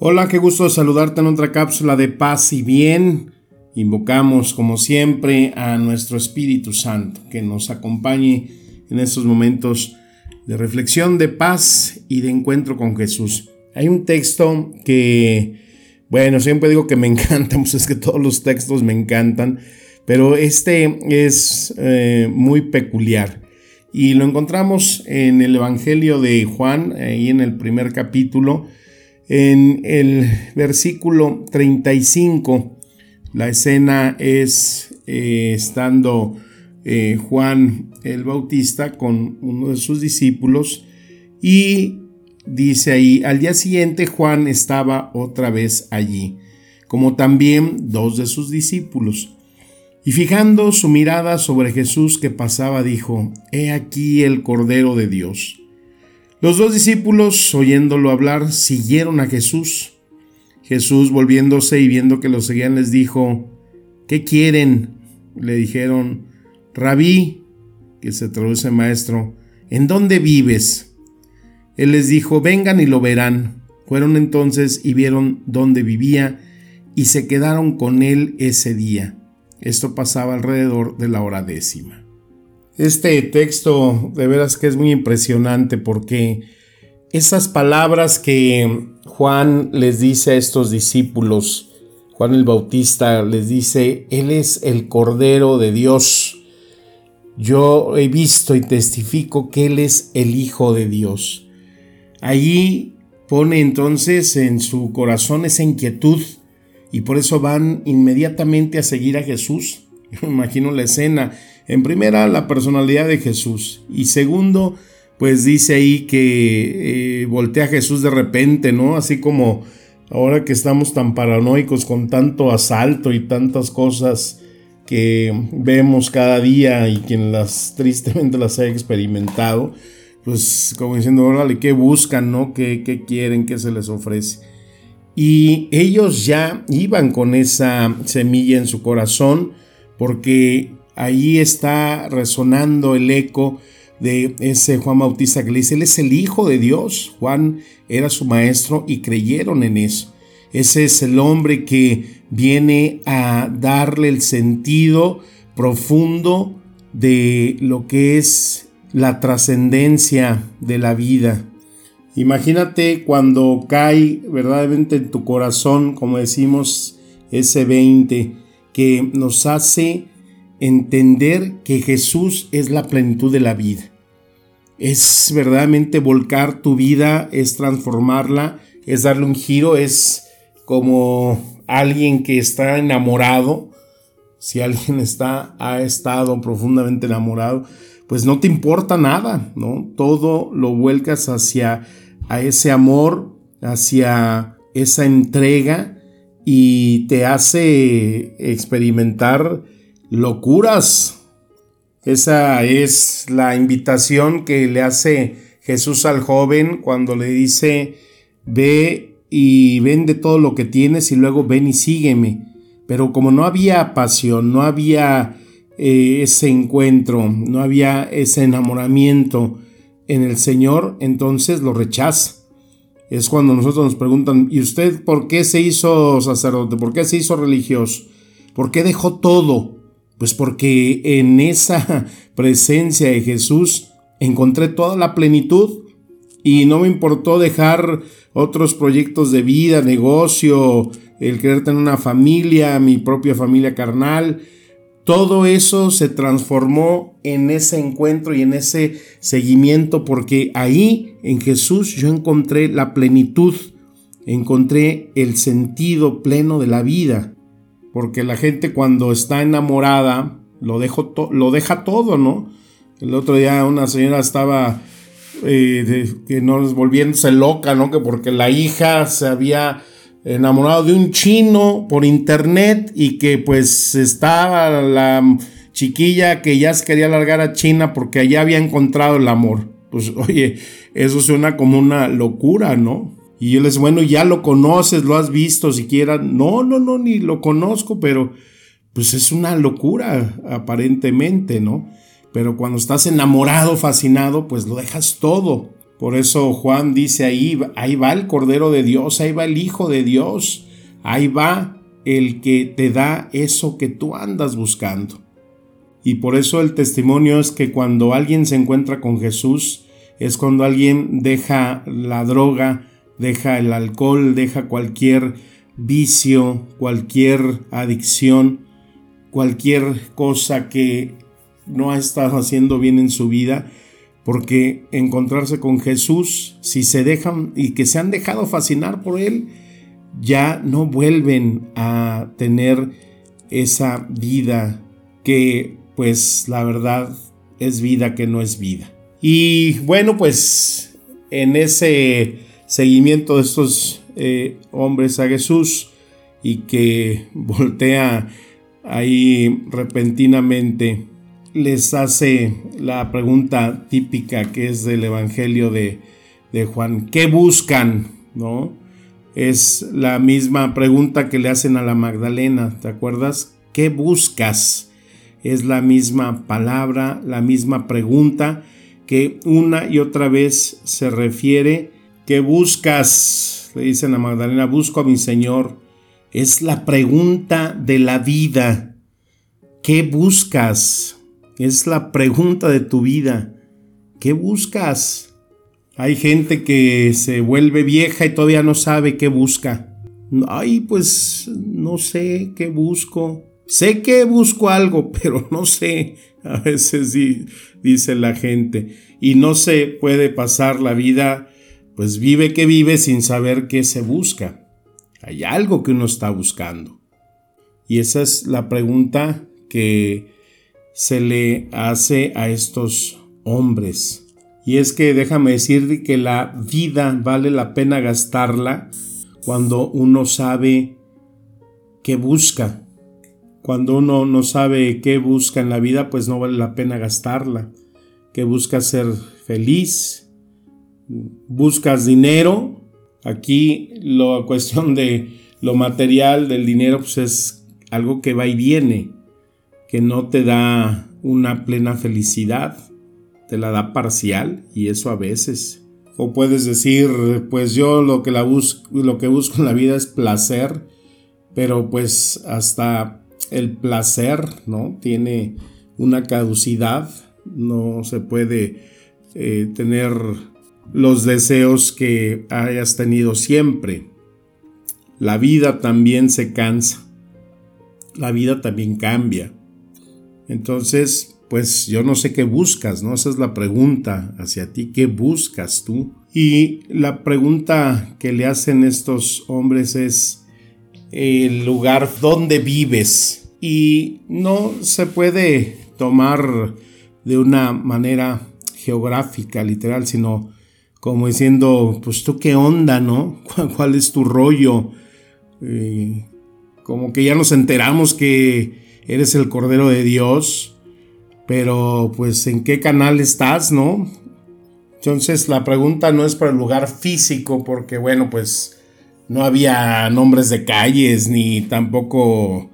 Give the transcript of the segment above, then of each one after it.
Hola, qué gusto saludarte en otra cápsula de paz y bien. Invocamos como siempre a nuestro Espíritu Santo que nos acompañe en estos momentos de reflexión, de paz y de encuentro con Jesús. Hay un texto que, bueno, siempre digo que me encanta, pues es que todos los textos me encantan, pero este es eh, muy peculiar. Y lo encontramos en el Evangelio de Juan, ahí en el primer capítulo, en el versículo 35. La escena es eh, estando eh, Juan el Bautista con uno de sus discípulos y dice ahí, al día siguiente Juan estaba otra vez allí, como también dos de sus discípulos. Y fijando su mirada sobre Jesús que pasaba, dijo, He aquí el Cordero de Dios. Los dos discípulos, oyéndolo hablar, siguieron a Jesús. Jesús, volviéndose y viendo que lo seguían, les dijo, ¿qué quieren? Le dijeron, Rabí, que se traduce maestro, ¿en dónde vives? Él les dijo, vengan y lo verán. Fueron entonces y vieron dónde vivía y se quedaron con él ese día. Esto pasaba alrededor de la hora décima. Este texto de veras que es muy impresionante porque esas palabras que Juan les dice a estos discípulos, Juan el Bautista les dice, Él es el Cordero de Dios. Yo he visto y testifico que Él es el Hijo de Dios. Allí pone entonces en su corazón esa inquietud y por eso van inmediatamente a seguir a Jesús. Imagino la escena. En primera, la personalidad de Jesús. Y segundo, pues dice ahí que eh, voltea a Jesús de repente, ¿no? Así como ahora que estamos tan paranoicos con tanto asalto y tantas cosas que vemos cada día y quien las tristemente las ha experimentado, pues como diciendo, órale, ¿qué buscan, no? ¿Qué, qué quieren? ¿Qué se les ofrece? Y ellos ya iban con esa semilla en su corazón porque ahí está resonando el eco de ese Juan Bautista que le dice, Él es el Hijo de Dios. Juan era su maestro y creyeron en eso. Ese es el hombre que viene a darle el sentido profundo de lo que es la trascendencia de la vida. Imagínate cuando cae verdaderamente en tu corazón, como decimos, ese 20, que nos hace entender que Jesús es la plenitud de la vida. Es verdaderamente volcar tu vida, es transformarla, es darle un giro, es como alguien que está enamorado. Si alguien está, ha estado profundamente enamorado, pues no te importa nada, ¿no? Todo lo vuelcas hacia a ese amor, hacia esa entrega y te hace experimentar locuras. Esa es la invitación que le hace Jesús al joven cuando le dice, ve y vende todo lo que tienes y luego ven y sígueme. Pero como no había pasión, no había eh, ese encuentro, no había ese enamoramiento en el Señor, entonces lo rechaza. Es cuando nosotros nos preguntan, ¿y usted por qué se hizo sacerdote? ¿Por qué se hizo religioso? ¿Por qué dejó todo? Pues porque en esa presencia de Jesús encontré toda la plenitud y no me importó dejar otros proyectos de vida, negocio, el querer tener una familia, mi propia familia carnal. Todo eso se transformó en ese encuentro y en ese seguimiento porque ahí en Jesús yo encontré la plenitud, encontré el sentido pleno de la vida porque la gente cuando está enamorada lo, dejo lo deja todo, ¿no? El otro día una señora estaba eh, que no volviéndose loca, ¿no? Que porque la hija se había enamorado de un chino por internet y que pues estaba la chiquilla que ya se quería largar a China porque allá había encontrado el amor. Pues oye, eso suena como una locura, ¿no? Y yo les bueno, ya lo conoces, lo has visto siquiera. No, no, no, ni lo conozco, pero pues es una locura aparentemente, ¿no? Pero cuando estás enamorado, fascinado, pues lo dejas todo. Por eso Juan dice ahí, ahí va el Cordero de Dios, ahí va el Hijo de Dios, ahí va el que te da eso que tú andas buscando. Y por eso el testimonio es que cuando alguien se encuentra con Jesús, es cuando alguien deja la droga, deja el alcohol, deja cualquier vicio, cualquier adicción, cualquier cosa que no ha estado haciendo bien en su vida porque encontrarse con Jesús, si se dejan y que se han dejado fascinar por Él, ya no vuelven a tener esa vida que pues la verdad es vida que no es vida. Y bueno, pues en ese seguimiento de estos eh, hombres a Jesús y que voltea ahí repentinamente les hace la pregunta típica que es del Evangelio de, Juan. ¿Qué buscan? ¿No? Es la misma pregunta que le hacen a la Magdalena, ¿te acuerdas? ¿Qué buscas? Es la misma palabra, la misma pregunta que una y otra vez se refiere. ¿Qué buscas? Le dicen a Magdalena, busco a mi Señor. Es la pregunta de la vida. ¿Qué buscas? Es la pregunta de tu vida. ¿Qué buscas? Hay gente que se vuelve vieja y todavía no sabe qué busca. Ay, pues no sé qué busco. Sé que busco algo, pero no sé. A veces dice la gente. Y no se puede pasar la vida, pues vive que vive sin saber qué se busca. Hay algo que uno está buscando. Y esa es la pregunta que se le hace a estos hombres. Y es que déjame decir que la vida vale la pena gastarla cuando uno sabe qué busca. Cuando uno no sabe qué busca en la vida, pues no vale la pena gastarla. Que busca ser feliz, buscas dinero. Aquí la cuestión de lo material del dinero pues es algo que va y viene que no te da una plena felicidad, te la da parcial y eso a veces. O puedes decir, pues yo lo que, busco, lo que busco en la vida es placer, pero pues hasta el placer, ¿no? Tiene una caducidad, no se puede eh, tener los deseos que hayas tenido siempre. La vida también se cansa, la vida también cambia. Entonces, pues yo no sé qué buscas, ¿no? Esa es la pregunta hacia ti, ¿qué buscas tú? Y la pregunta que le hacen estos hombres es el lugar donde vives. Y no se puede tomar de una manera geográfica, literal, sino como diciendo, pues tú qué onda, ¿no? ¿Cuál es tu rollo? Eh, como que ya nos enteramos que eres el Cordero de Dios, pero pues en qué canal estás, ¿no? Entonces la pregunta no es para el lugar físico, porque bueno, pues no había nombres de calles, ni tampoco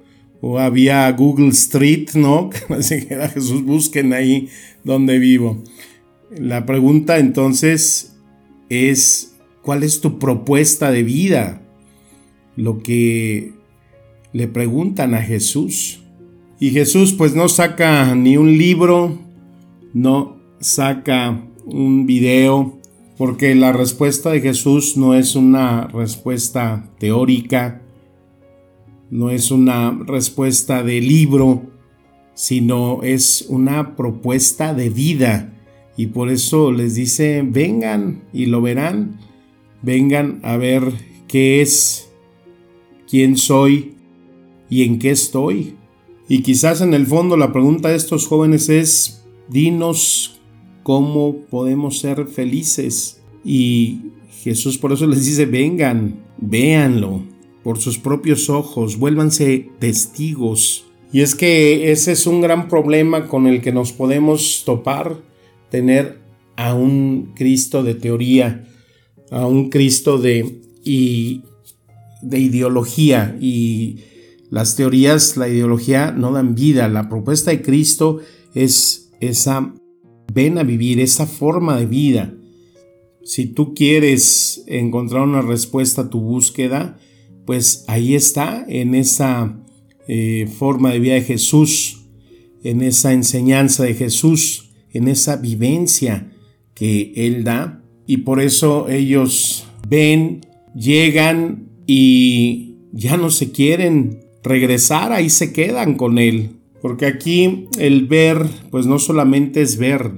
había Google Street, ¿no? Así que Jesús, busquen ahí donde vivo. La pregunta entonces es, ¿cuál es tu propuesta de vida? Lo que le preguntan a Jesús. Y Jesús pues no saca ni un libro, no saca un video, porque la respuesta de Jesús no es una respuesta teórica, no es una respuesta de libro, sino es una propuesta de vida. Y por eso les dice, vengan y lo verán, vengan a ver qué es, quién soy y en qué estoy. Y quizás en el fondo la pregunta de estos jóvenes es, dinos cómo podemos ser felices. Y Jesús por eso les dice, vengan, véanlo por sus propios ojos, vuélvanse testigos. Y es que ese es un gran problema con el que nos podemos topar, tener a un Cristo de teoría, a un Cristo de, y, de ideología. Y las teorías, la ideología no dan vida. La propuesta de Cristo es esa ven a vivir, esa forma de vida. Si tú quieres encontrar una respuesta a tu búsqueda, pues ahí está, en esa eh, forma de vida de Jesús, en esa enseñanza de Jesús, en esa vivencia que Él da. Y por eso ellos ven, llegan y ya no se quieren regresar, ahí se quedan con Él. Porque aquí el ver, pues no solamente es ver,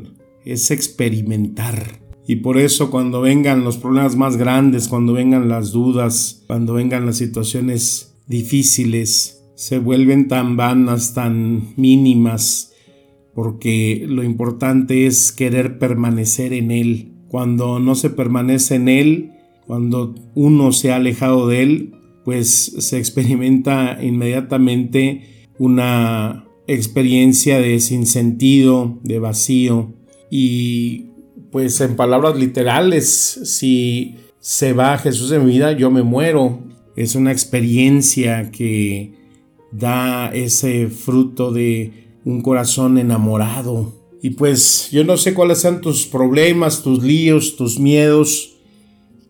es experimentar. Y por eso cuando vengan los problemas más grandes, cuando vengan las dudas, cuando vengan las situaciones difíciles, se vuelven tan vanas, tan mínimas, porque lo importante es querer permanecer en Él. Cuando no se permanece en Él, cuando uno se ha alejado de Él, pues se experimenta inmediatamente una experiencia de sinsentido, de vacío. Y pues en palabras literales, si se va Jesús de mi vida, yo me muero. Es una experiencia que da ese fruto de un corazón enamorado. Y pues yo no sé cuáles sean tus problemas, tus líos, tus miedos,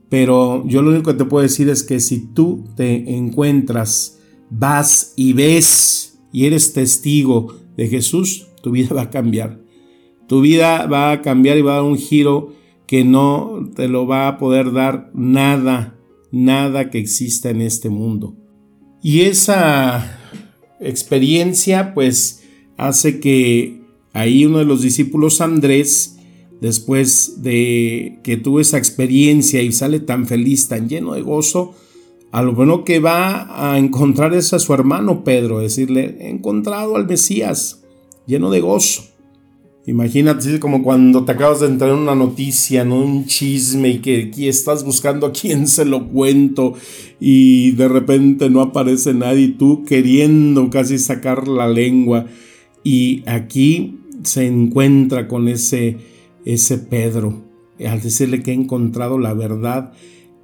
pero yo lo único que te puedo decir es que si tú te encuentras, vas y ves y eres testigo de Jesús, tu vida va a cambiar. Tu vida va a cambiar y va a dar un giro que no te lo va a poder dar nada, nada que exista en este mundo. Y esa experiencia pues hace que ahí uno de los discípulos Andrés, después de que tuvo esa experiencia y sale tan feliz, tan lleno de gozo, a lo bueno que va a encontrar es a su hermano Pedro, decirle, he encontrado al Mesías, lleno de gozo. Imagínate, como cuando te acabas de entrar en una noticia, en un chisme y que aquí estás buscando a quién se lo cuento y de repente no aparece nadie tú queriendo casi sacar la lengua y aquí se encuentra con ese, ese Pedro al decirle que ha encontrado la verdad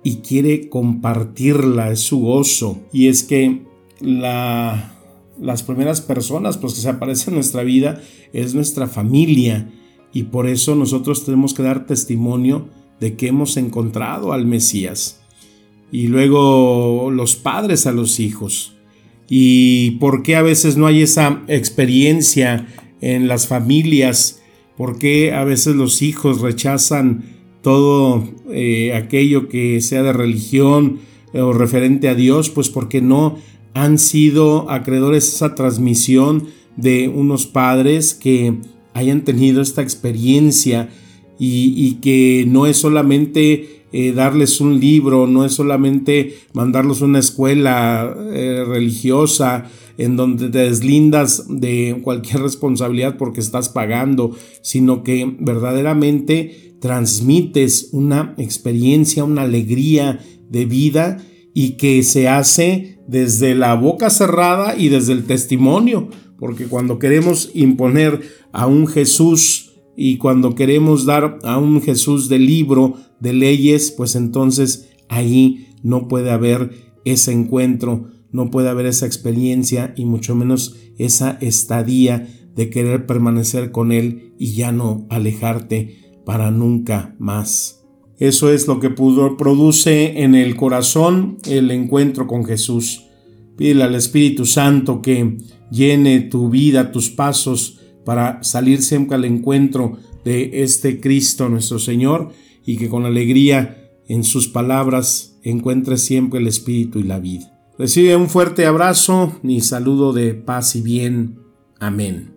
y quiere compartirla, es su gozo. Y es que la, las primeras personas pues, que se aparecen en nuestra vida es nuestra familia y por eso nosotros tenemos que dar testimonio de que hemos encontrado al Mesías. Y luego los padres a los hijos. ¿Y por qué a veces no hay esa experiencia en las familias? ¿Por qué a veces los hijos rechazan todo eh, aquello que sea de religión o referente a Dios, pues porque no han sido acreedores a esa transmisión de unos padres que hayan tenido esta experiencia y, que no es solamente eh, darles un libro, no es solamente mandarlos a una escuela eh, religiosa en donde te deslindas de cualquier responsabilidad porque estás pagando, sino que verdaderamente transmites una experiencia, una alegría de vida y que se hace desde la boca cerrada y desde el testimonio, porque cuando queremos imponer a un Jesús y cuando queremos dar a un Jesús de libro, de leyes, pues entonces ahí no puede haber ese encuentro, no puede haber esa experiencia y mucho menos esa estadía de querer permanecer con Él y ya no alejarte para nunca más. Eso es lo que produce en el corazón el encuentro con Jesús. Pídele al Espíritu Santo que llene tu vida, tus pasos, para salir siempre al encuentro de este Cristo nuestro Señor y que con alegría en sus palabras encuentre siempre el Espíritu y la vida. Recibe un fuerte abrazo y saludo de paz y bien. Amén.